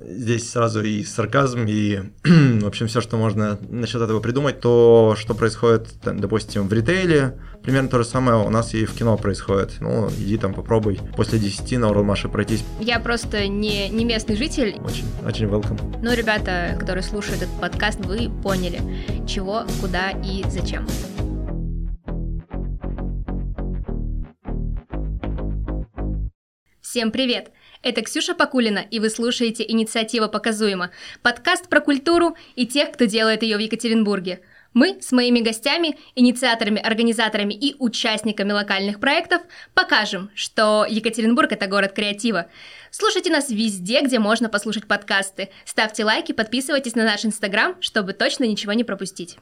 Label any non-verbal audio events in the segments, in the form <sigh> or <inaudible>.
Здесь сразу и сарказм, и, <clears throat> в общем, все, что можно насчет этого придумать, то, что происходит, допустим, в ритейле, примерно то же самое у нас и в кино происходит. Ну, иди там попробуй после 10 на Уралмаше пройтись. Я просто не, не местный житель. Очень, очень welcome. Ну, ребята, которые слушают этот подкаст, вы поняли, чего, куда и зачем. Всем привет! Это Ксюша Покулина, и вы слушаете «Инициатива показуема» – подкаст про культуру и тех, кто делает ее в Екатеринбурге. Мы с моими гостями, инициаторами, организаторами и участниками локальных проектов покажем, что Екатеринбург – это город креатива. Слушайте нас везде, где можно послушать подкасты. Ставьте лайки, подписывайтесь на наш Инстаграм, чтобы точно ничего не пропустить.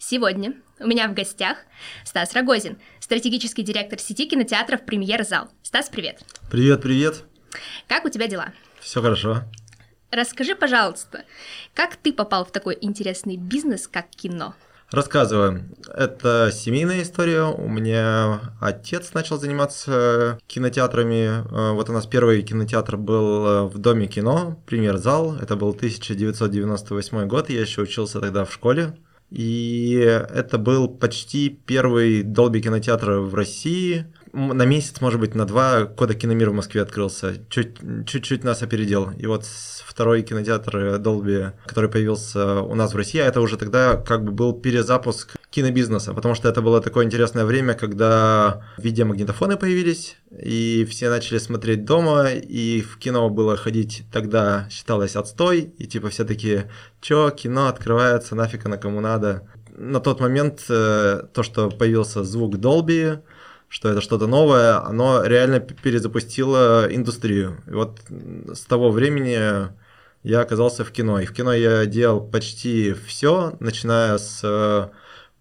Сегодня у меня в гостях Стас Рогозин, стратегический директор сети кинотеатров «Премьер-зал». Стас, привет! Привет, привет! Как у тебя дела? Все хорошо. Расскажи, пожалуйста, как ты попал в такой интересный бизнес, как кино? Рассказываю. Это семейная история. У меня отец начал заниматься кинотеатрами. Э, вот у нас первый кинотеатр был э, в Доме кино, премьер-зал. Это был 1998 год, я еще учился тогда в школе. И это был почти первый Dolby кинотеатр в России на месяц, может быть, на два Кода Киномир в Москве открылся. Чуть-чуть нас опередил. И вот второй кинотеатр Долби, который появился у нас в России, а это уже тогда как бы был перезапуск кинобизнеса, потому что это было такое интересное время, когда видеомагнитофоны появились, и все начали смотреть дома, и в кино было ходить тогда считалось отстой, и типа все такие, чё, кино открывается, нафиг оно кому надо. На тот момент э, то, что появился звук Dolby, что это что-то новое, оно реально перезапустило индустрию. И вот с того времени я оказался в кино. И в кино я делал почти все, начиная с э,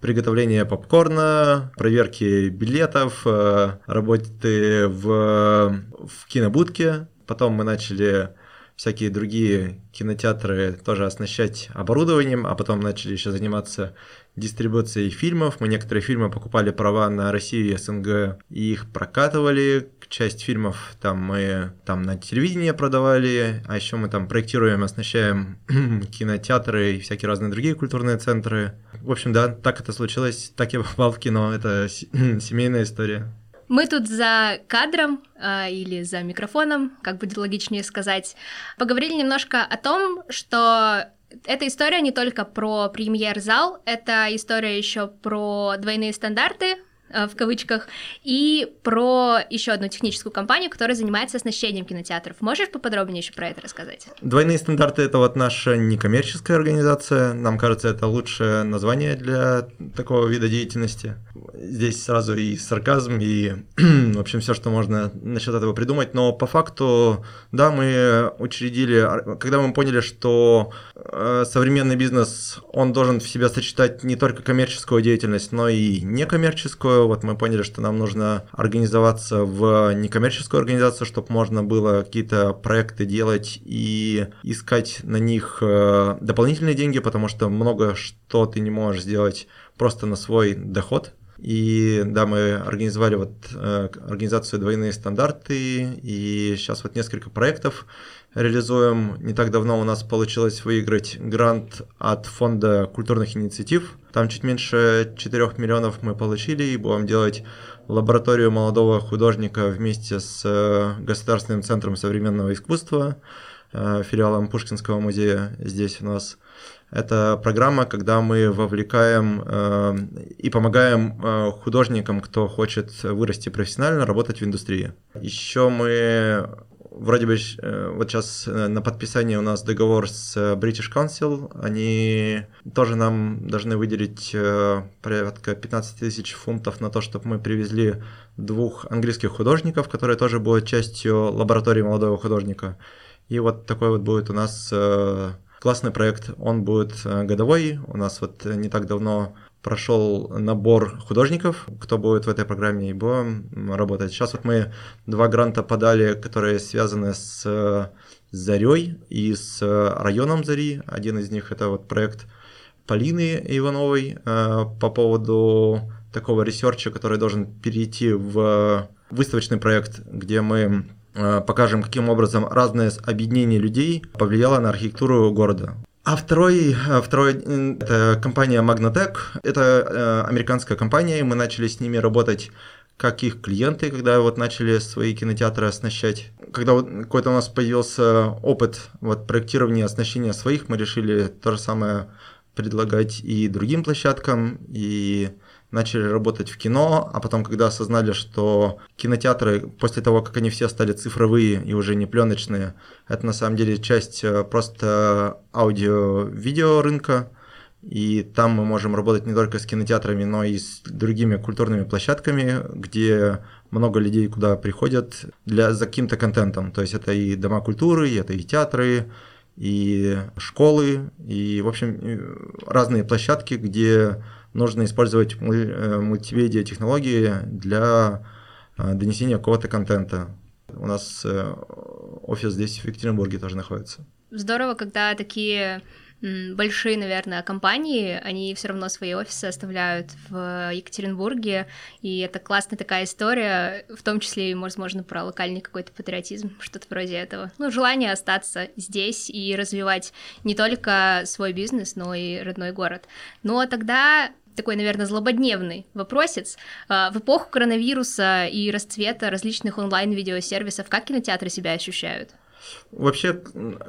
приготовления попкорна, проверки билетов, э, работы в, в кинобудке. Потом мы начали всякие другие кинотеатры тоже оснащать оборудованием, а потом начали еще заниматься дистрибуцией фильмов. Мы некоторые фильмы покупали права на Россию и СНГ и их прокатывали. Часть фильмов там мы там на телевидении продавали, а еще мы там проектируем, оснащаем <clears throat> кинотеатры и всякие разные другие культурные центры. В общем, да, так это случилось, так я попал в кино, это <clears throat> семейная история. Мы тут за кадром э, или за микрофоном, как будет логичнее сказать, поговорили немножко о том, что эта история не только про премьер-зал, это история еще про двойные стандарты, в кавычках, и про еще одну техническую компанию, которая занимается оснащением кинотеатров. Можешь поподробнее еще про это рассказать? Двойные стандарты это вот наша некоммерческая организация. Нам кажется, это лучшее название для такого вида деятельности. Здесь сразу и сарказм, и, <clears throat> в общем, все, что можно насчет этого придумать. Но по факту, да, мы учредили, когда мы поняли, что э, современный бизнес, он должен в себя сочетать не только коммерческую деятельность, но и некоммерческую, вот мы поняли, что нам нужно организоваться в некоммерческую организацию, чтобы можно было какие-то проекты делать и искать на них э, дополнительные деньги, потому что много что ты не можешь сделать просто на свой доход. И да, мы организовали вот э, организацию «Двойные стандарты», и сейчас вот несколько проектов реализуем. Не так давно у нас получилось выиграть грант от Фонда культурных инициатив. Там чуть меньше 4 миллионов мы получили и будем делать лабораторию молодого художника вместе с э, Государственным центром современного искусства, э, филиалом Пушкинского музея здесь у нас. Это программа, когда мы вовлекаем э, и помогаем э, художникам, кто хочет вырасти профессионально, работать в индустрии. Еще мы вроде бы э, вот сейчас э, на подписании у нас договор с э, British Council, они тоже нам должны выделить порядка 15 тысяч фунтов на то, чтобы мы привезли двух английских художников, которые тоже будут частью лаборатории молодого художника. И вот такой вот будет у нас классный проект, он будет годовой, у нас вот не так давно прошел набор художников, кто будет в этой программе и будем работать. Сейчас вот мы два гранта подали, которые связаны с Зарей и с районом Зари. Один из них это вот проект Полины Ивановой э, по поводу такого research а, который должен перейти в выставочный проект, где мы э, покажем, каким образом разное объединение людей повлияло на архитектуру города. А второй, э, второй это компания Magnatech. Это американская компания, мы начали с ними работать как их клиенты, когда вот начали свои кинотеатры оснащать. Когда вот какой-то у нас появился опыт вот проектирования оснащения своих, мы решили то же самое предлагать и другим площадкам, и начали работать в кино, а потом, когда осознали, что кинотеатры, после того, как они все стали цифровые и уже не пленочные, это на самом деле часть э, просто аудио-видео рынка, и там мы можем работать не только с кинотеатрами, но и с другими культурными площадками, где много людей куда приходят для, за каким-то контентом. То есть это и дома культуры, это и театры, и школы, и, в общем, разные площадки, где нужно использовать э, мультимедиа технологии для э, донесения какого-то контента. У нас э, офис здесь в Екатеринбурге тоже находится. Здорово, когда такие большие, наверное, компании, они все равно свои офисы оставляют в Екатеринбурге, и это классная такая история, в том числе и, возможно, про локальный какой-то патриотизм, что-то вроде этого. Ну, желание остаться здесь и развивать не только свой бизнес, но и родной город. Ну, а тогда такой, наверное, злободневный вопросец. А, в эпоху коронавируса и расцвета различных онлайн-видеосервисов как кинотеатры себя ощущают? Вообще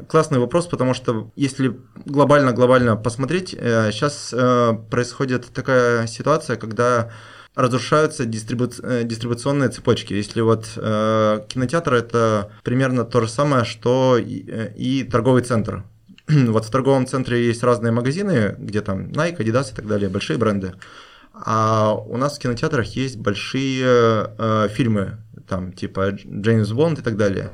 классный вопрос, потому что если глобально-глобально посмотреть, сейчас э, э, происходит такая ситуация, когда разрушаются дистрибу... Э, дистрибуционные цепочки. Если вот э, кинотеатр это примерно то же самое, что и торговый центр. <clears throat> вот в торговом центре есть разные магазины, где там Nike, Adidas и так далее, большие бренды. А у нас в кинотеатрах есть большие э, фильмы, там типа Джеймс Бонд и так далее.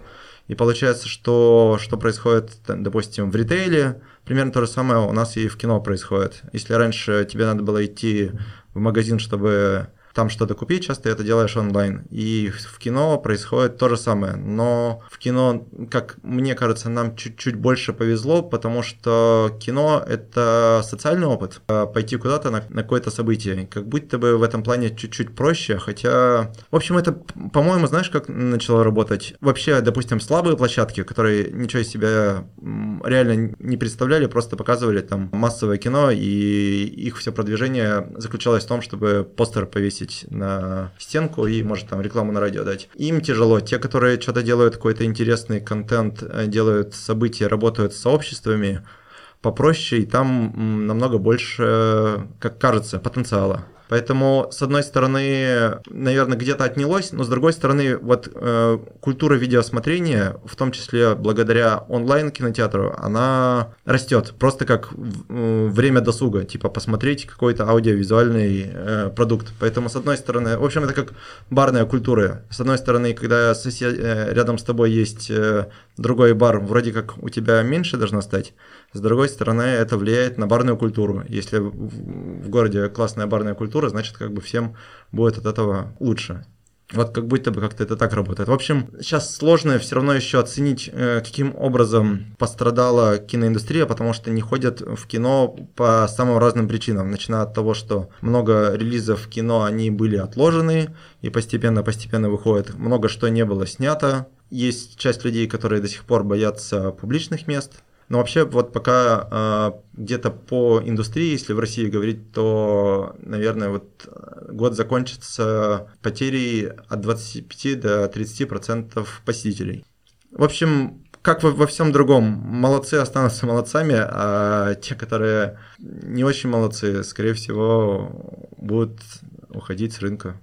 И получается, что, что происходит, допустим, в ритейле, примерно то же самое у нас и в кино происходит. Если раньше тебе надо было идти в магазин, чтобы там что-то купить, часто это делаешь онлайн. И в кино происходит то же самое. Но в кино, как мне кажется, нам чуть-чуть больше повезло, потому что кино — это социальный опыт. А пойти куда-то на, на какое-то событие. Как будто бы в этом плане чуть-чуть проще, хотя... В общем, это, по-моему, знаешь, как начало работать? Вообще, допустим, слабые площадки, которые ничего из себя реально не представляли, просто показывали там массовое кино, и их все продвижение заключалось в том, чтобы постер повесить повесить на стенку и, может, там рекламу на радио дать. Им тяжело. Те, которые что-то делают, какой-то интересный контент, э, делают события, работают с сообществами, попроще, и там намного больше, как кажется, потенциала. Поэтому, с одной стороны, наверное, где-то отнялось, но с другой стороны, вот э, культура видеосмотрения, в том числе благодаря онлайн-кинотеатру, она растет. Просто как э, время досуга, типа посмотреть какой-то аудиовизуальный э, продукт. Поэтому, с одной стороны, в общем, это как барная культура. С одной стороны, когда сосед, э, рядом с тобой есть э, другой бар, вроде как у тебя меньше должно стать. С другой стороны, это влияет на барную культуру. Если в городе классная барная культура, значит, как бы всем будет от этого лучше. Вот как будто бы как-то это так работает. В общем, сейчас сложно все равно еще оценить, э, каким образом пострадала киноиндустрия, потому что не ходят в кино по самым разным причинам. Начиная от того, что много релизов кино, они были отложены и постепенно-постепенно выходят. Много что не было снято. Есть часть людей, которые до сих пор боятся публичных мест, но вообще вот пока э, где-то по индустрии, если в России говорить, то, наверное, вот э, год закончится потерей от 25 до 30 процентов посетителей. В общем, как во, во всем другом, молодцы останутся <laughs> молодцами, а те, которые не очень молодцы, скорее всего, будут уходить с рынка.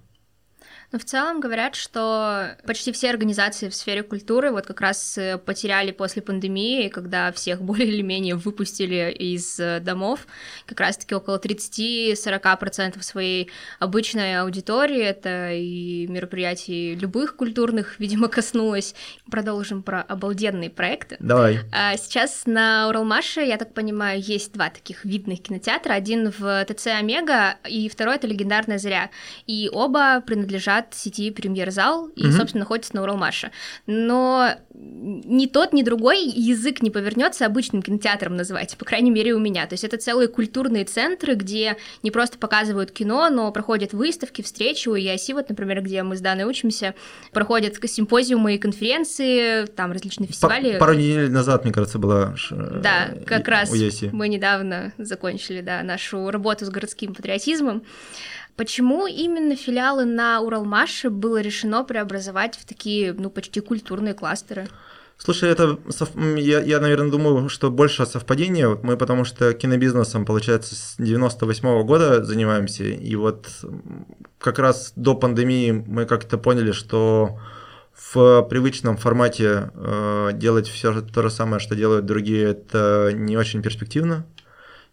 Но в целом говорят, что почти все организации в сфере культуры вот как раз э, потеряли после пандемии, когда всех <laughs> более или менее выпустили из э, домов, как раз-таки около 30-40% своей обычной аудитории, это и мероприятий любых культурных, <laughs> видимо, коснулось. Продолжим про обалденные проекты. Давай. А сейчас на Уралмаше, я так понимаю, есть два таких видных кинотеатра. Один в ТЦ Омега, и второй — это «Легендарная заря». И оба принадлежат от сети Премьер-зал и, угу. собственно, находится на Уралмаше. Но ни тот, ни другой язык не повернется обычным кинотеатром называть, по крайней мере, у меня. То есть это целые культурные центры, где не просто показывают кино, но проходят выставки, встречи. У ЕАСИ, вот, например, где мы с Даной учимся, проходят симпозиумы и конференции, там различные фестивали. Пару недель назад, мне кажется, была Да, как раз мы недавно закончили, да, нашу работу с городским патриотизмом. Почему именно филиалы на Уралмаше было решено преобразовать в такие, ну, почти культурные кластеры? Слушай, это я, я, наверное, думаю, что больше совпадение. Мы потому что кинобизнесом, получается, с 98 -го года занимаемся. И вот как раз до пандемии мы как-то поняли, что в привычном формате э, делать все то же самое, что делают другие, это не очень перспективно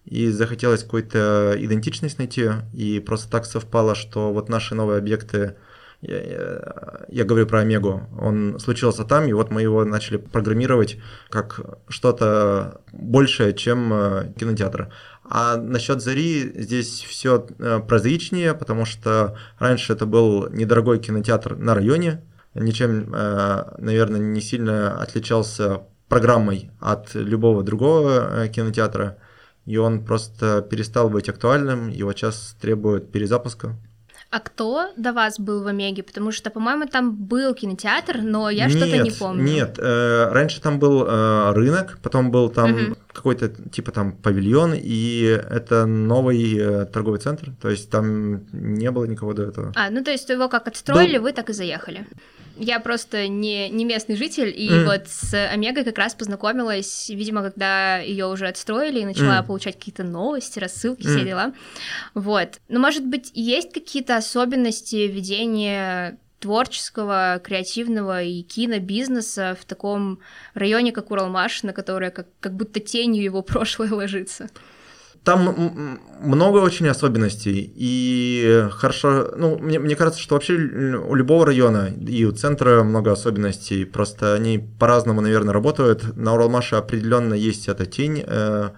и захотелось какую-то идентичность найти, и просто так совпало, что вот наши новые объекты, я, я, я говорю про Омегу, он случился там, и вот мы его начали программировать как что-то большее, чем э, кинотеатр. А насчет Зари здесь все э, прозаичнее, потому что раньше это был недорогой кинотеатр на районе, ничем, э, наверное, не сильно отличался программой от любого другого кинотеатра и он просто перестал быть актуальным, его сейчас требует перезапуска. А кто до вас был в Омеге? Потому что, по-моему, там был кинотеатр, но я что-то не помню. Нет, э, раньше там был э, рынок, потом был там угу. Какой-то типа там павильон, и это новый э, торговый центр, то есть там не было никого до этого. А, ну то есть его как отстроили, был... вы так и заехали. Я просто не, не местный житель, и mm. вот с Омегой как раз познакомилась, видимо, когда ее уже отстроили, и начала mm. получать какие-то новости, рассылки, mm. все дела. Вот. Но, может быть, есть какие-то особенности ведения творческого, креативного и кинобизнеса в таком районе, как Уралмаш, на которое как, как будто тенью его <laughs> прошлое ложится? Там много очень особенностей, и хорошо, ну, мне, мне кажется, что вообще у любого района и у центра много особенностей, просто они по-разному, наверное, работают. На Уралмаше определенно есть эта тень, э,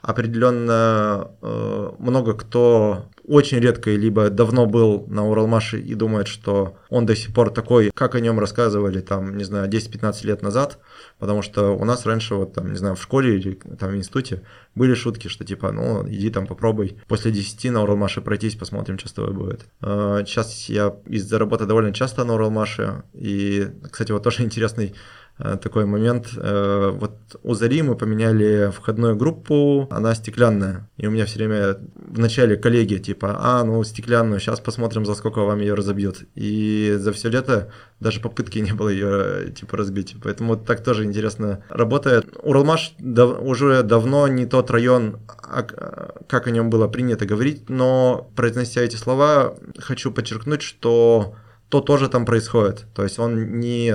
определенно э, много кто очень редко либо давно был на Уралмаше и думает, что он до сих пор такой, как о нем рассказывали там, не знаю, 10-15 лет назад, потому что у нас раньше вот там, не знаю, в школе или там в институте были шутки, что типа, ну, иди там попробуй после 10 на Уралмаше пройтись, посмотрим, что с тобой будет. Сейчас я из-за работы довольно часто на Уралмаше, и, кстати, вот тоже <laughs> интересный такой момент. Э, вот у Зари мы поменяли входную группу, она стеклянная. И у меня все время в начале коллеги типа, а, ну стеклянную, сейчас посмотрим, за сколько вам ее разобьют. И за все лето даже попытки не было ее типа разбить. Поэтому вот так тоже интересно работает. Уралмаш дав- уже давно не тот район, как о нем было принято говорить, но произнося эти слова, хочу подчеркнуть, что то тоже там происходит. То есть он не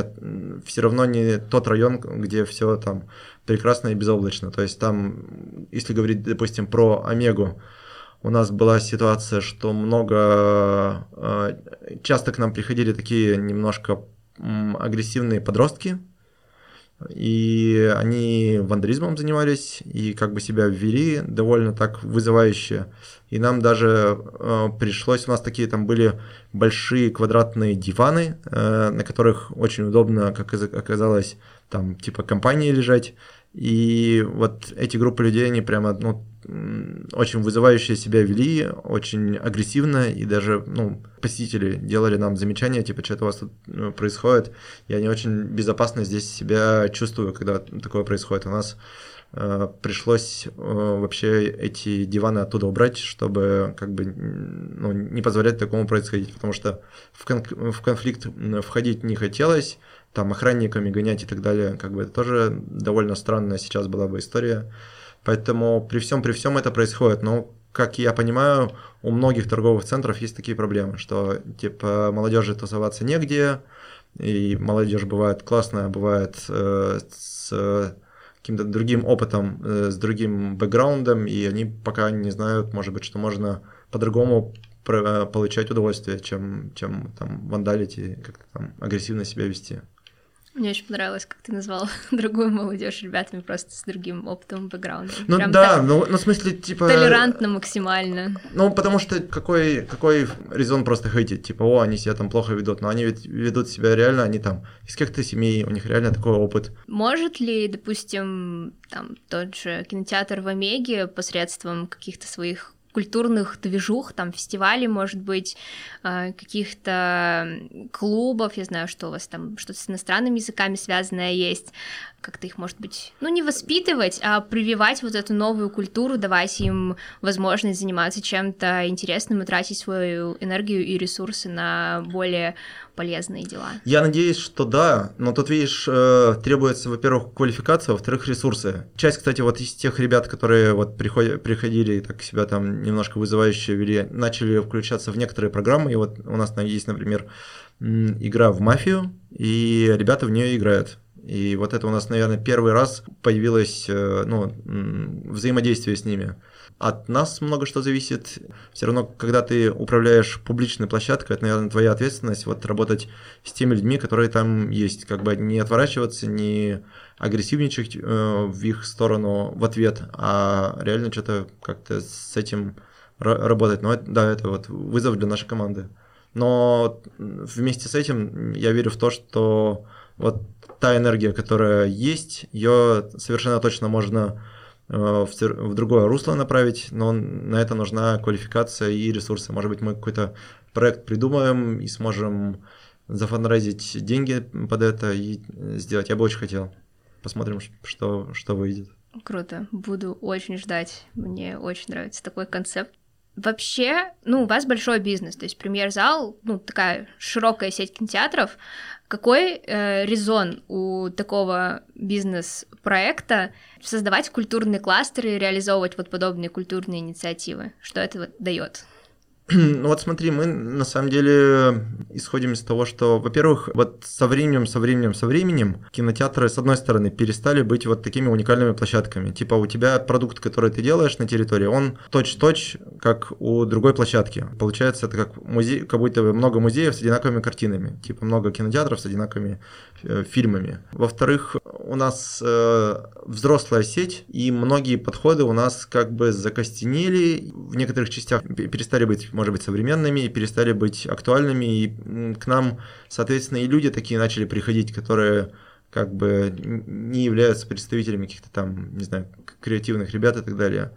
все равно не тот район, где все там прекрасно и безоблачно. То есть там, если говорить, допустим, про Омегу, у нас была ситуация, что много э, часто к нам приходили такие немножко агрессивные подростки, и они вандализмом занимались и как бы себя ввели довольно так вызывающе. И нам даже э, пришлось, у нас такие там были большие квадратные диваны, э, на которых очень удобно, как оказалось, там типа компании лежать. И вот эти группы людей, они прямо, ну, очень вызывающие себя вели, очень агрессивно, и даже, ну, посетители делали нам замечания, типа, что-то у вас тут ну, происходит. Я не очень безопасно здесь себя чувствую, когда такое происходит. У нас э, пришлось э, вообще эти диваны оттуда убрать, чтобы как бы ну, не позволять такому происходить, потому что в, кон- в конфликт входить не хотелось, там охранниками гонять и так далее, как бы это тоже довольно странная сейчас была бы история. Поэтому при всем при всем это происходит. Но, как я понимаю, у многих торговых центров есть такие проблемы, что типа молодежи тусоваться негде, и молодежь бывает классная, бывает э, с каким-то другим опытом, э, с другим бэкграундом, и они пока не знают, может быть, что можно по-другому э, получать удовольствие, чем, чем там вандалить и как-то там агрессивно себя вести. Мне очень понравилось, как ты назвал <laughs> другую молодежь ребятами просто с другим опытом, бэкграундом. Ну Прям да, так ну, ну в смысле, типа... Толерантно максимально. Ну, потому что какой, какой резон просто хейтить? Типа, о, они себя там плохо ведут, но они ведь ведут себя реально, они там из каких-то семей, у них реально такой опыт. Может ли, допустим, там тот же кинотеатр в Омеге посредством каких-то своих культурных движух, там фестивалей, может быть, э, каких-то клубов, я знаю, что у вас там что-то с иностранными языками связанное есть, как-то их, может быть, ну, не воспитывать, а прививать вот эту новую культуру, давать им возможность заниматься чем-то интересным и тратить свою энергию и ресурсы на более полезные дела. Я надеюсь, что да, но тут, видишь, э, требуется, во-первых, квалификация, во-вторых, ресурсы. Часть, кстати, вот из тех ребят, которые вот приходили и так себя там немножко вызывающе вели, начали включаться в некоторые программы, и вот у нас есть, например, игра в мафию, и ребята в нее играют. И вот это у нас, наверное, первый раз появилось э, ну, взаимодействие с ними. От нас много что зависит. Все равно, когда ты управляешь публичной площадкой, это, наверное, твоя ответственность вот работать с теми людьми, которые там есть. Как бы не отворачиваться, не агрессивничать э, в их сторону в ответ, а реально что-то как-то с этим работать. Но да, это вот вызов для нашей команды. Но вместе с этим я верю в то, что вот та энергия, которая есть, ее совершенно точно можно э, в, другое русло направить, но на это нужна квалификация и ресурсы. Может быть, мы какой-то проект придумаем и сможем зафанрайзить деньги под это и сделать. Я бы очень хотел. Посмотрим, что, что выйдет. Круто. Буду очень ждать. Мне очень нравится такой концепт. Вообще, ну, у вас большой бизнес, то есть премьер-зал, ну, такая широкая сеть кинотеатров. Какой э, резон у такого бизнес-проекта создавать культурные кластеры и реализовывать вот подобные культурные инициативы? Что это вот дает? <clears throat> Ну вот смотри, мы на самом деле исходим из того, что, во-первых, вот со временем, со временем, со временем кинотеатры, с одной стороны, перестали быть вот такими уникальными площадками. Типа у тебя продукт, который ты делаешь на территории, он точь-точь, как у другой площадки. Получается, это как музей, как будто много музеев с одинаковыми картинами. Типа много кинотеатров с одинаковыми э, фильмами. Во-вторых, у нас э, взрослая сеть, и многие подходы у нас как бы закостенели, в некоторых частях перестали быть может быть, современными и перестали быть актуальными, и к нам, соответственно, и люди такие начали приходить, которые как бы не являются представителями каких-то там, не знаю, креативных ребят и так далее.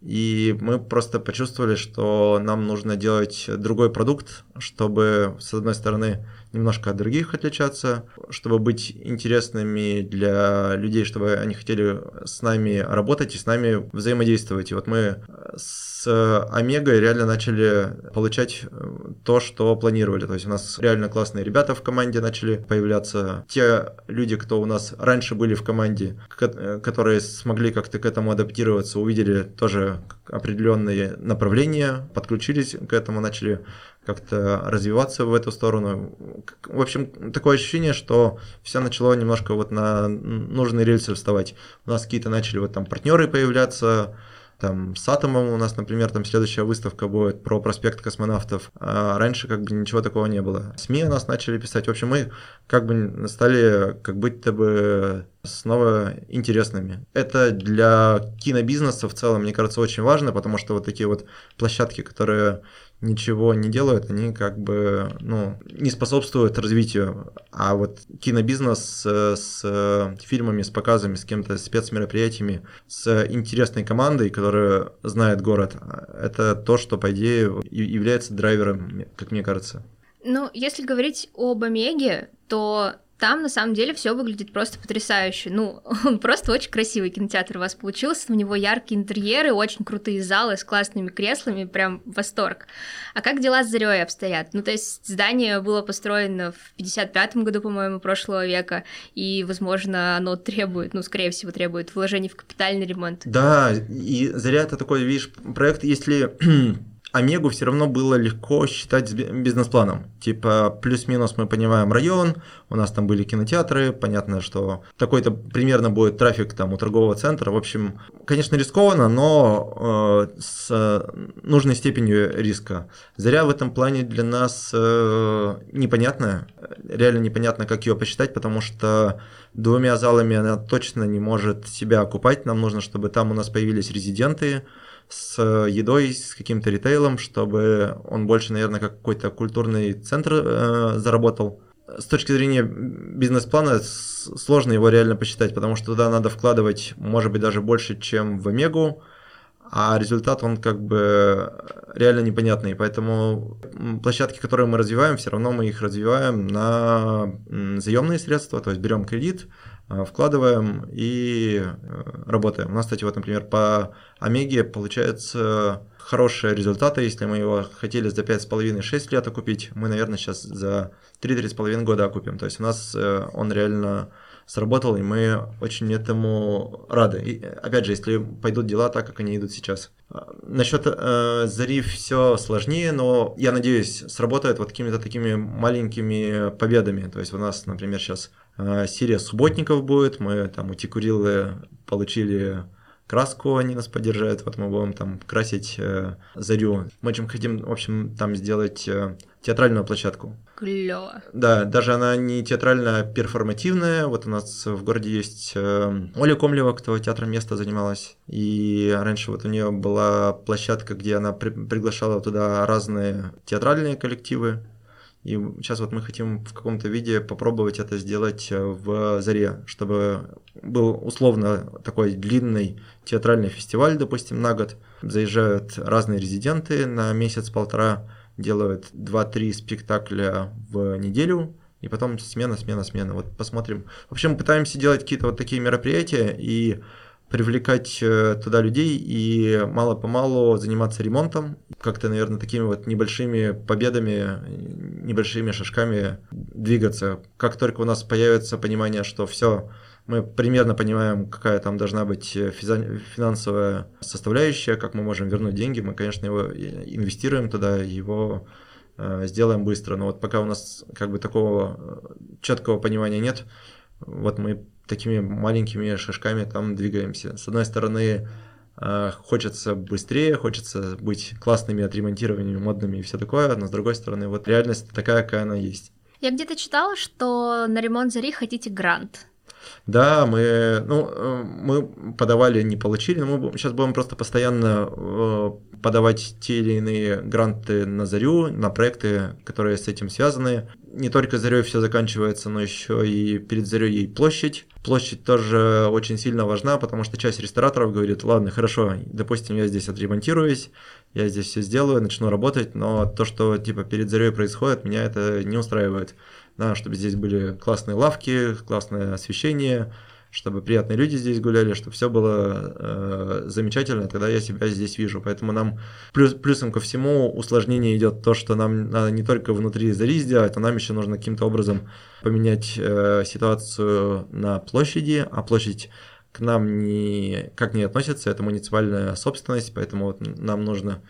И мы просто почувствовали, что нам нужно делать другой продукт, чтобы, с одной стороны, немножко от других отличаться, чтобы быть интересными для людей, чтобы они хотели с нами работать и с нами взаимодействовать. И вот мы с Омегой реально начали получать то, что планировали. То есть у нас реально классные ребята в команде начали появляться. Те люди, кто у нас раньше были в команде, которые смогли как-то к этому адаптироваться, увидели тоже определенные направления, подключились к этому, начали как-то развиваться в эту сторону. В общем, такое ощущение, что все начало немножко вот на нужные рельсы вставать. У нас какие-то начали вот там партнеры появляться, там с Атомом у нас, например, там следующая выставка будет про проспект космонавтов. А раньше как бы ничего такого не было. СМИ у нас начали писать. В общем, мы как бы стали как будто бы снова интересными. Это для кинобизнеса в целом, мне кажется, очень важно, потому что вот такие вот площадки, которые ничего не делают, они как бы ну, не способствуют развитию. А вот кинобизнес с, с фильмами, с показами, с кем-то спецмероприятиями, с интересной командой, которая знает город, это то, что, по идее, является драйвером, как мне кажется. Ну, если говорить об Омеге, то там, на самом деле, все выглядит просто потрясающе. Ну, <laughs> просто очень красивый кинотеатр у вас получился. У него яркие интерьеры, очень крутые залы с классными креслами, прям восторг. А как дела с Зарей обстоят? Ну, то есть здание было построено в 55-м году, по-моему, прошлого века, и, возможно, оно требует, ну, скорее всего, требует вложений в капитальный ремонт. Да, и Заря это такой, видишь, проект, если <clears throat> Омегу все равно было легко считать бизнес-планом. Типа плюс-минус мы понимаем район, у нас там были кинотеатры, понятно, что такой-то примерно будет трафик там у торгового центра. В общем, конечно, рискованно, но э, с нужной степенью риска. Заря в этом плане для нас э, непонятная, реально непонятно, как ее посчитать, потому что двумя залами она точно не может себя окупать. Нам нужно, чтобы там у нас появились резиденты, с едой, с каким-то ритейлом, чтобы он больше, наверное, как какой-то культурный центр э, заработал. С точки зрения бизнес-плана сложно его реально посчитать, потому что туда надо вкладывать, может быть, даже больше, чем в Омегу, а результат он как бы реально непонятный. Поэтому площадки, которые мы развиваем, все равно мы их развиваем на заемные средства, то есть берем кредит, вкладываем и э, работаем. У нас, кстати, вот, например, по Омеге получается хорошие результаты. Если мы его хотели за 5,5-6 лет окупить, мы, наверное, сейчас за 3-3,5 года окупим. То есть у нас э, он реально сработал, и мы очень этому рады. И, опять же, если пойдут дела так, как они идут сейчас. Насчет э, Зари все сложнее, но я надеюсь, сработает вот какими-то такими маленькими победами. То есть у нас, например, сейчас э, серия субботников будет, мы там у Тикурилы получили краску, они нас поддержают, вот мы будем там красить э, зарю. Мы чем хотим, в общем, там сделать э, театральную площадку. Клево. Да, даже она не театрально перформативная. Вот у нас в городе есть э, Оля Комлева, кто театром места занималась. И раньше вот у нее была площадка, где она при приглашала туда разные театральные коллективы. И сейчас вот мы хотим в каком-то виде попробовать это сделать э, в Заре, чтобы был условно такой длинный театральный фестиваль, допустим, на год. Заезжают разные резиденты на месяц-полтора, делают 2-3 спектакля в неделю, и потом смена, смена, смена. Вот посмотрим. В общем, пытаемся делать какие-то вот такие мероприятия и привлекать э, туда людей и мало-помалу заниматься ремонтом, как-то, наверное, такими вот небольшими победами, небольшими шажками двигаться. Как только у нас появится понимание, что все, мы примерно понимаем, какая там должна быть финансовая составляющая, как мы можем вернуть деньги, мы, конечно, его инвестируем туда, его э, сделаем быстро. Но вот пока у нас как бы такого э, четкого понимания нет, вот мы такими маленькими шажками там двигаемся. С одной стороны, э, хочется быстрее, хочется быть классными, отремонтированными, модными и все такое, но с другой стороны, вот реальность такая, какая она есть. Я где-то читала, что на ремонт Зари хотите грант. Да, мы, ну, э, мы подавали, не получили, но мы сейчас будем просто постоянно э, подавать те или иные гранты на Зарю, на проекты, которые с этим связаны. Не только Зарей все заканчивается, но еще и перед Зарей и площадь. Площадь тоже очень сильно важна, потому что часть рестораторов говорит, ладно, хорошо, допустим, я здесь отремонтируюсь, я здесь все сделаю, начну работать, но то, что типа перед Зарей происходит, меня это не устраивает да, чтобы здесь были классные лавки, классное освещение, чтобы приятные люди здесь гуляли, чтобы все было э, замечательно, тогда я себя здесь вижу. Поэтому нам плюс, плюсом ко всему усложнение идет то, что нам надо не только внутри зари сделать, а нам еще нужно каким-то образом поменять э, ситуацию на площади, а площадь к нам не, как не относится, это муниципальная собственность, поэтому вот нам нужно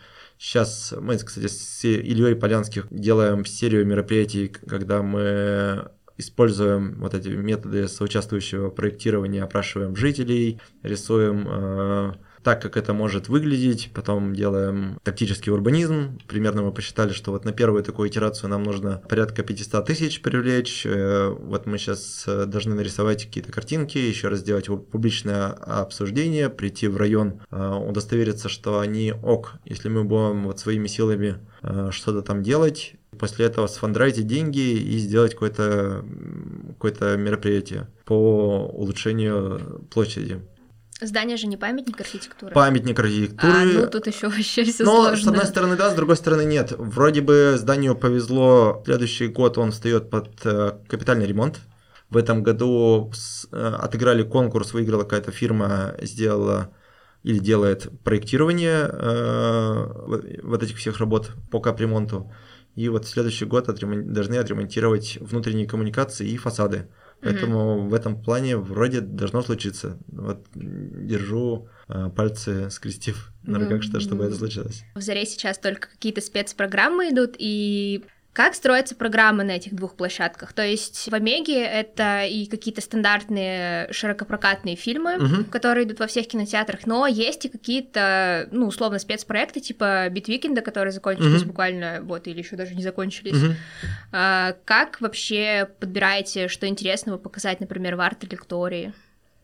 Сейчас мы, кстати, с Ильей Полянских делаем серию мероприятий, когда мы используем вот эти методы соучаствующего проектирования, опрашиваем жителей, рисуем э, так, как это может выглядеть, потом делаем тактический урбанизм. Примерно мы посчитали, что вот на первую такую итерацию нам нужно порядка 500 тысяч привлечь. Э, вот мы сейчас э, должны нарисовать какие-то картинки, еще раз сделать публичное обсуждение, прийти в район, э, удостовериться, что они ок, если мы будем вот своими силами что-то там делать, после этого сфандрайтить деньги и сделать какое-то какое мероприятие по улучшению площади. Здание же не памятник архитектуры. Памятник архитектуры. А, ну тут еще вообще все Но, сложно. с одной стороны, да, с другой стороны, нет. Вроде бы зданию повезло, следующий год он встает под э, капитальный ремонт. В этом году с, э, отыграли конкурс, выиграла какая-то фирма, сделала или делает проектирование э, вот этих всех работ по капремонту. И вот следующий год отремон... должны отремонтировать внутренние коммуникации и фасады. Поэтому mm-hmm. в этом плане вроде должно случиться. Вот держу э, пальцы скрестив на руках, mm-hmm. что чтобы это случилось. В Заре сейчас только какие-то спецпрограммы идут, и как строятся программы на этих двух площадках? То есть в Омеге это и какие-то стандартные широкопрокатные фильмы, угу. которые идут во всех кинотеатрах, но есть и какие-то, ну, условно, спецпроекты типа Beat Weekend а, которые закончились угу. буквально, вот, или еще даже не закончились. Угу. А, как вообще подбираете, что интересного показать, например, в арт-лектории?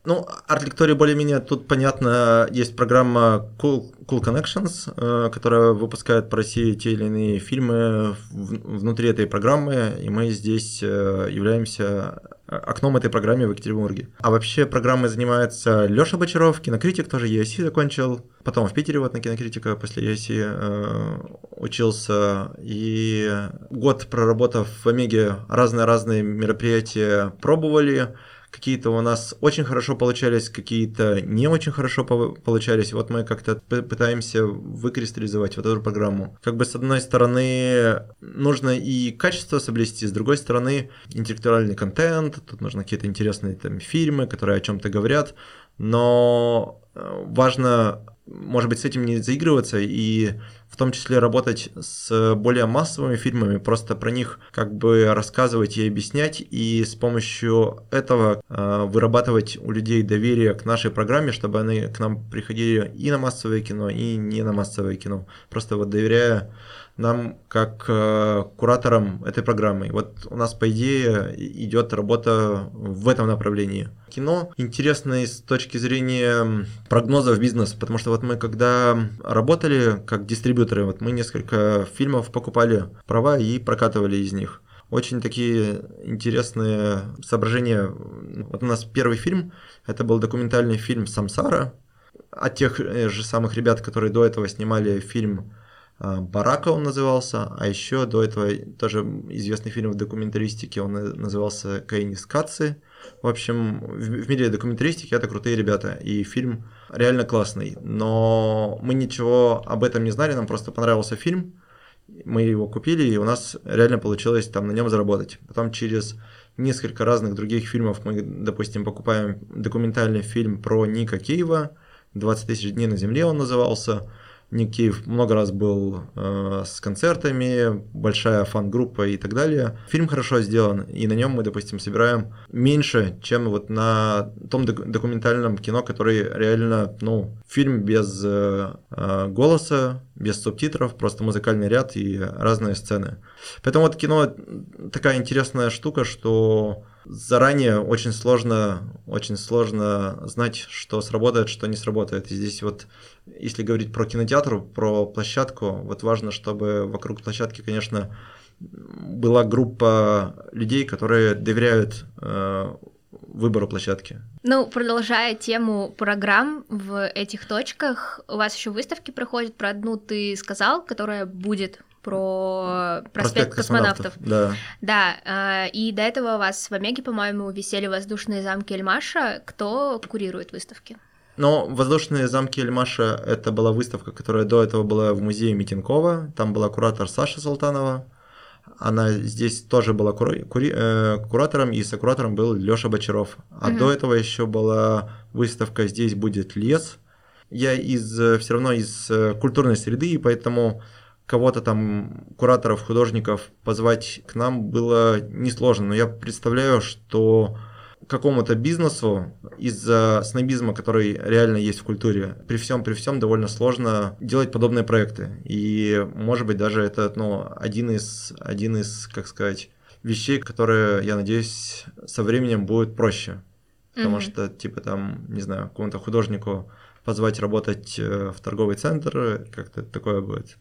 Ну, арт-лектория более-менее тут понятно. Есть программа Cool, cool Connections, э, которая выпускает по России те или иные фильмы внутри этой программы, и мы здесь э, являемся окном этой программы в Екатеринбурге. А вообще программой занимается Лёша Бочаров, кинокритик, тоже ESC закончил. Потом в Питере вот на кинокритика после ESC э, учился. И год проработав в Омеге разные-разные мероприятия пробовали какие-то у нас очень хорошо получались, какие-то не очень хорошо получались. Вот мы как-то пытаемся выкристаллизовать вот эту программу. Как бы с одной стороны нужно и качество соблюсти, с другой стороны интеллектуальный контент, тут нужно какие-то интересные там фильмы, которые о чем-то говорят, но э, важно, может быть, с этим не заигрываться и в том числе работать с более массовыми фильмами, просто про них как бы рассказывать и объяснять, и с помощью этого э, вырабатывать у людей доверие к нашей программе, чтобы они к нам приходили и на массовое кино, и не на массовое кино. Просто вот доверяя нам как э, кураторам этой программы. Вот у нас, по идее, идет работа в этом направлении. Кино интересно с точки зрения прогнозов бизнеса, потому что вот мы когда работали как дистрибьюторы, вот мы несколько фильмов покупали права и прокатывали из них. Очень такие интересные соображения. Вот у нас первый фильм, это был документальный фильм «Самсара», от тех же самых ребят, которые до этого снимали фильм а, Барака он назывался, а еще до этого тоже известный фильм в документаристике, он назывался Каинис Каци. В общем, в мире документаристики это крутые ребята, и фильм реально классный. Но мы ничего об этом не знали, нам просто понравился фильм, мы его купили, и у нас реально получилось там на нем заработать. Потом через несколько разных других фильмов мы, допустим, покупаем документальный фильм про Ника Кейва, 20 тысяч дней на земле он назывался, Ник Кейв много раз был э, с концертами, большая фан-группа и так далее. Фильм хорошо сделан, и на нем мы, допустим, собираем меньше, чем вот на том документальном кино, который реально, ну, фильм без э, э, голоса, без субтитров, просто музыкальный ряд и разные сцены. Поэтому вот кино такая интересная штука, что заранее очень сложно, очень сложно знать, что сработает, что не сработает. И здесь вот, если говорить про кинотеатр, про площадку, вот важно, чтобы вокруг площадки, конечно, была группа людей, которые доверяют э, выбору площадки. Ну, продолжая тему программ в этих точках, у вас еще выставки проходят. Про одну ты сказал, которая будет про проспект, проспект космонавтов. Да. Да, э, и до этого у вас в Омеге, по-моему, висели воздушные замки Эльмаша. Кто курирует выставки? Но «Воздушные замки Эльмаша» — это была выставка, которая до этого была в музее Митинкова. Там была куратор Саша Султанова. Она здесь тоже была кури... Кури... Э, куратором, и сокуратором был Лёша Бочаров. А угу. до этого еще была выставка «Здесь будет лес». Я из э, все равно из э, культурной среды, и поэтому кого-то там, кураторов, художников позвать к нам было несложно, но я представляю, что какому-то бизнесу из-за снобизма, который реально есть в культуре, при всем при всем довольно сложно делать подобные проекты. И, может быть, даже это ну, один из, один из, как сказать, вещей, которые, я надеюсь, со временем будет проще. Потому mm-hmm. что, типа, там, не знаю, какому-то художнику позвать работать э, в торговый центр, как-то такое будет.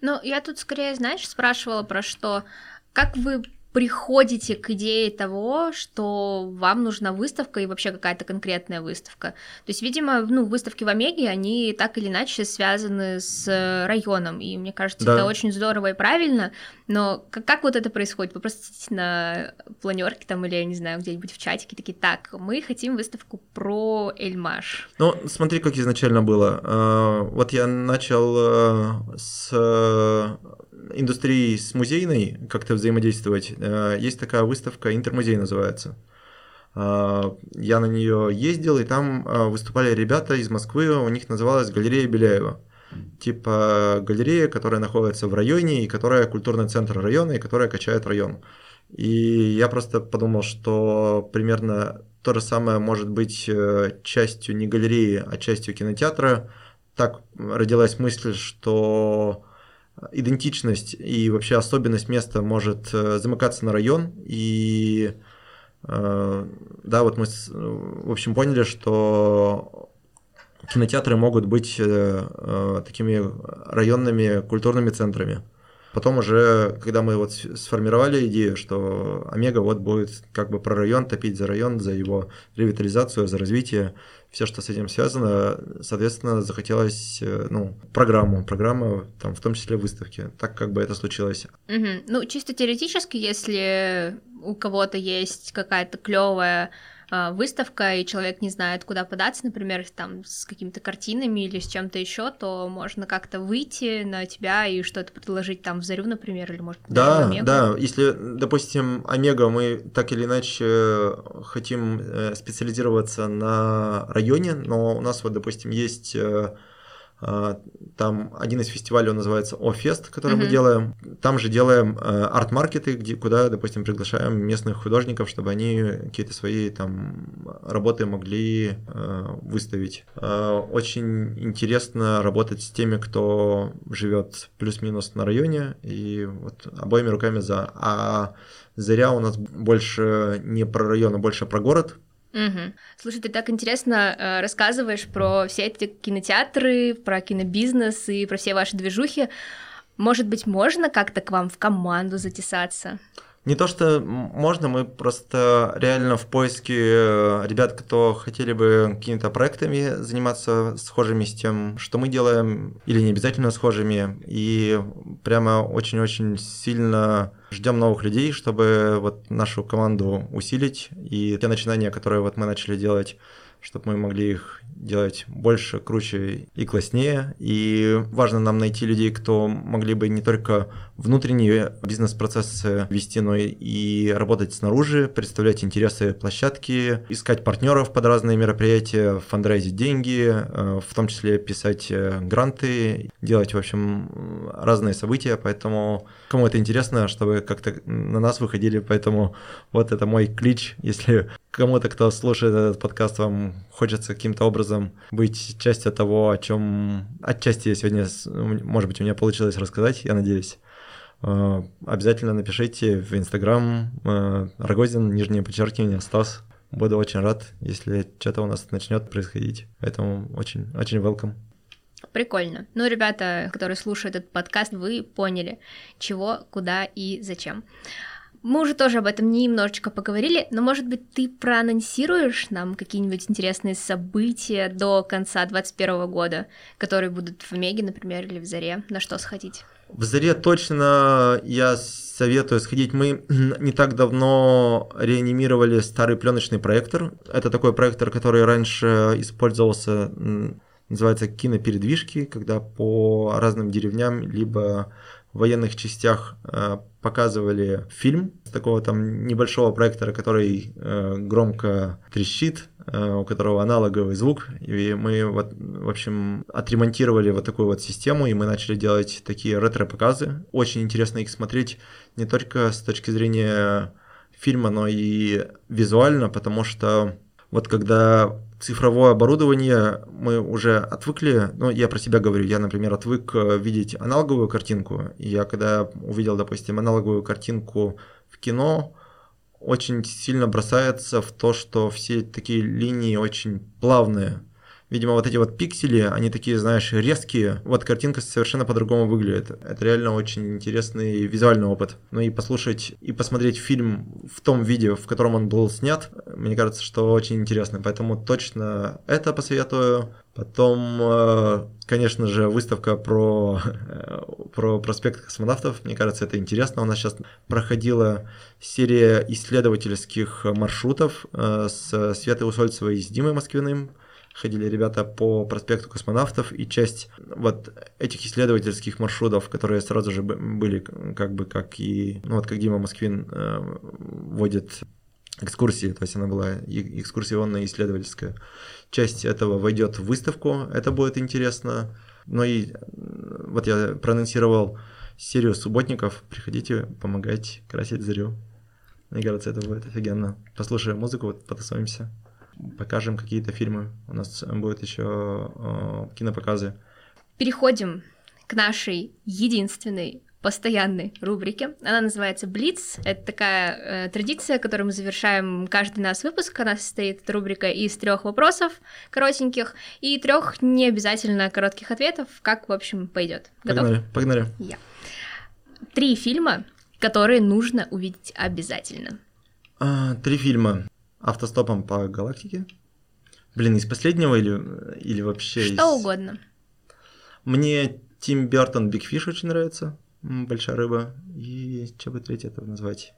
Ну, я тут скорее, знаешь, спрашивала про что. Как вы приходите к идее того, что вам нужна выставка и вообще какая-то конкретная выставка. То есть, видимо, ну, выставки в Омеге, они так или иначе связаны с районом, и мне кажется, да. это очень здорово и правильно, но как, как вот это происходит? Вы просто сидите на планерке там или, я не знаю, где-нибудь в чатике, такие, так, мы хотим выставку про Эльмаш. Ну, смотри, как изначально было. А, вот я начал э, с индустрией с музейной как-то взаимодействовать, э, есть такая выставка «Интермузей» называется. Э, я на нее ездил, и там э, выступали ребята из Москвы, у них называлась галерея Беляева. Типа галерея, которая находится в районе, и которая культурный центр района, и которая качает район. И я просто подумал, что примерно то же самое может быть частью не галереи, а частью кинотеатра. Так родилась мысль, что идентичность и вообще особенность места может э, замыкаться на район. И э, да, вот мы, в общем, поняли, что кинотеатры могут быть э, такими районными культурными центрами. Потом уже, когда мы вот сформировали идею, что Омега вот будет как бы про район, топить за район, за его ревитализацию, за развитие, все, что с этим связано, соответственно, захотелось, э, ну, программу, программа, там, в том числе выставки, так как бы это случилось. Угу. Ну, чисто теоретически, если у кого-то есть какая-то клевая выставка, и человек не знает, куда податься, например, там с какими-то картинами или с чем-то еще, то можно как-то выйти на тебя и что-то предложить там в Зарю, например, или может Да, да, если, допустим, Омега, мы так или иначе хотим э, специализироваться на районе, но у нас вот, допустим, есть э, а, там один из фестивалей, он называется О-фест, который mm-hmm. мы делаем. Там же делаем э, арт-маркеты, где, куда, допустим, приглашаем местных художников, чтобы они какие-то свои там работы могли э, выставить. Э, очень интересно работать с теми, кто живет плюс-минус на районе, и вот обоими руками за. А Заря у нас больше не про район, а больше про город, Угу. Слушай, ты так интересно э, рассказываешь про все эти кинотеатры, про кинобизнес и про все ваши движухи. Может быть, можно как-то к вам в команду затесаться? Не то, что можно, мы просто реально в поиске э, ребят, кто хотели бы какими-то проектами заниматься схожими с тем, что мы делаем, или не обязательно схожими. И прямо очень-очень сильно ждем новых людей, чтобы вот нашу команду усилить. И те начинания, которые вот мы начали делать, чтобы мы могли их делать больше, круче и класснее. И важно нам найти людей, кто могли бы не только внутренние бизнес-процессы вести, но и работать снаружи, представлять интересы площадки, искать партнеров под разные мероприятия, фандрайзить деньги, э, в том числе писать э, гранты, делать, в общем, разные события. Поэтому кому это интересно, чтобы как-то на нас выходили. Поэтому вот это мой клич. Если кому-то, кто слушает этот подкаст, вам хочется каким-то образом быть частью того, о чем отчасти сегодня, может быть, у меня получилось рассказать, я надеюсь. Э, обязательно напишите в Инстаграм э, Рогозин, нижнее подчеркивание, Стас. Буду очень рад, если что-то у нас начнет происходить. Поэтому очень, очень welcome. Прикольно. Ну, ребята, которые слушают этот подкаст, вы поняли, чего, куда и зачем. Мы уже тоже об этом немножечко поговорили, но, может быть, ты проанонсируешь нам какие-нибудь интересные события до конца 2021 года, которые будут в Меге, например, или в Заре, на что сходить? В Заре точно я советую сходить. Мы <clears throat> не так давно реанимировали старый пленочный проектор. Это такой проектор, который раньше использовался, называется кинопередвижки, когда по разным деревням либо военных частях э, показывали фильм с такого там небольшого проектора, который э, громко трещит, э, у которого аналоговый звук, и мы вот, в общем, отремонтировали вот такую вот систему, и мы начали делать такие ретро-показы. Очень интересно их смотреть не только с точки зрения фильма, но и визуально, потому что вот когда цифровое оборудование мы уже отвыкли, ну, я про себя говорю, я, например, отвык э, видеть аналоговую картинку, я когда увидел, допустим, аналоговую картинку в кино, очень сильно бросается в то, что все такие линии очень плавные, видимо, вот эти вот пиксели, они такие, знаешь, резкие. Вот картинка совершенно по-другому выглядит. Это реально очень интересный визуальный опыт. Ну и послушать, и посмотреть фильм в том виде, в котором он был снят, мне кажется, что очень интересно. Поэтому точно это посоветую. Потом, э, конечно же, выставка про, про проспект космонавтов. Мне кажется, это интересно. У нас сейчас проходила серия исследовательских маршрутов э, с Светой Усольцевой и с Димой Москвиным ходили ребята по проспекту космонавтов, и часть вот этих исследовательских маршрутов, которые сразу же были как бы как и, ну вот как Дима Москвин э, водит экскурсии, то есть она была экскурсионная исследовательская. Часть этого войдет в выставку, это будет интересно. Ну и вот я проанонсировал серию субботников. Приходите помогать красить зарю. Мне кажется, это будет офигенно. Послушаем музыку, вот потусуемся, покажем какие-то фильмы. У нас будет еще э, кинопоказы. Переходим к нашей единственной постоянной рубрике. Она называется Блиц. Это такая э, традиция, которую мы завершаем каждый наш выпуск. Она состоит эта рубрика из трех вопросов коротеньких и трех не обязательно коротких ответов, как, в общем, пойдет. Погнали, погнали. Я. Три фильма, которые нужно увидеть обязательно. А, три фильма. Автостопом по галактике. Блин, из последнего или, или вообще Что из... угодно. Мне Тим Бертон Биг Фиш очень нравится. Большая рыба. И что бы третье этого назвать?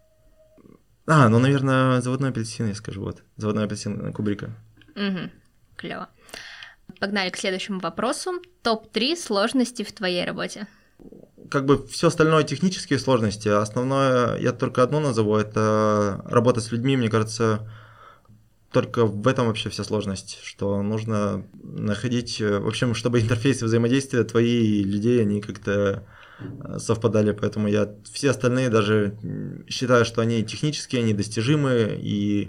А, ну, наверное, заводной апельсин, я скажу, вот. Заводной апельсин Кубрика. Угу, клево. Погнали к следующему вопросу. Топ-3 сложности в твоей работе. Как бы все остальное технические сложности. Основное, я только одно назову, это работа с людьми, мне кажется, только в этом вообще вся сложность, что нужно находить, в общем, чтобы интерфейсы взаимодействия твои и людей, они как-то Э, совпадали, поэтому я все остальные даже считаю, что они технически, они достижимы, и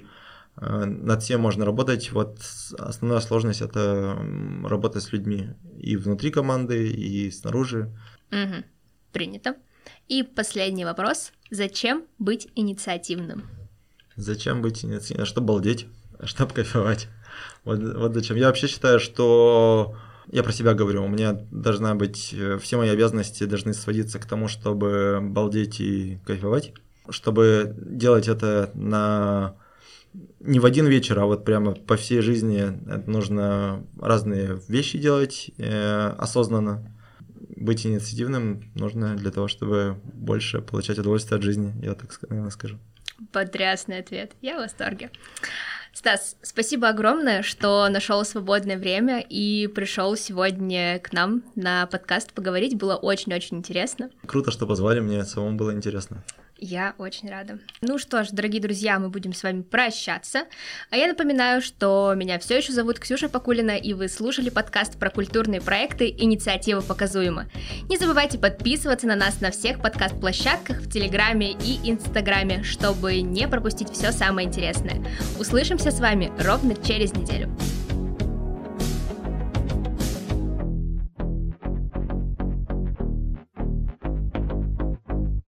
э, над всем можно работать. Вот основная сложность это работа с людьми и внутри команды, и снаружи. Угу. Принято. И последний вопрос. Зачем быть инициативным? Зачем быть инициативным? Чтобы балдеть, чтобы кайфовать. Вот, вот зачем. Я вообще считаю, что я про себя говорю, у меня должна быть, э, все мои обязанности должны сводиться к тому, чтобы балдеть и кайфовать, чтобы делать это на не в один вечер, а вот прямо по всей жизни это нужно разные вещи делать э, осознанно. Быть инициативным нужно для того, чтобы больше получать удовольствие от жизни, я так скажу. Потрясный ответ. Я в восторге. Стас, спасибо огромное, что нашел свободное время и пришел сегодня к нам на подкаст поговорить. Было очень-очень интересно. Круто, что позвали, мне самому было интересно. Я очень рада. Ну что ж, дорогие друзья, мы будем с вами прощаться. А я напоминаю, что меня все еще зовут Ксюша Покулина, и вы слушали подкаст про культурные проекты «Инициатива показуема». Не забывайте подписываться на нас на всех подкаст-площадках в Телеграме и Инстаграме, чтобы не пропустить все самое интересное. Услышимся с вами ровно через неделю.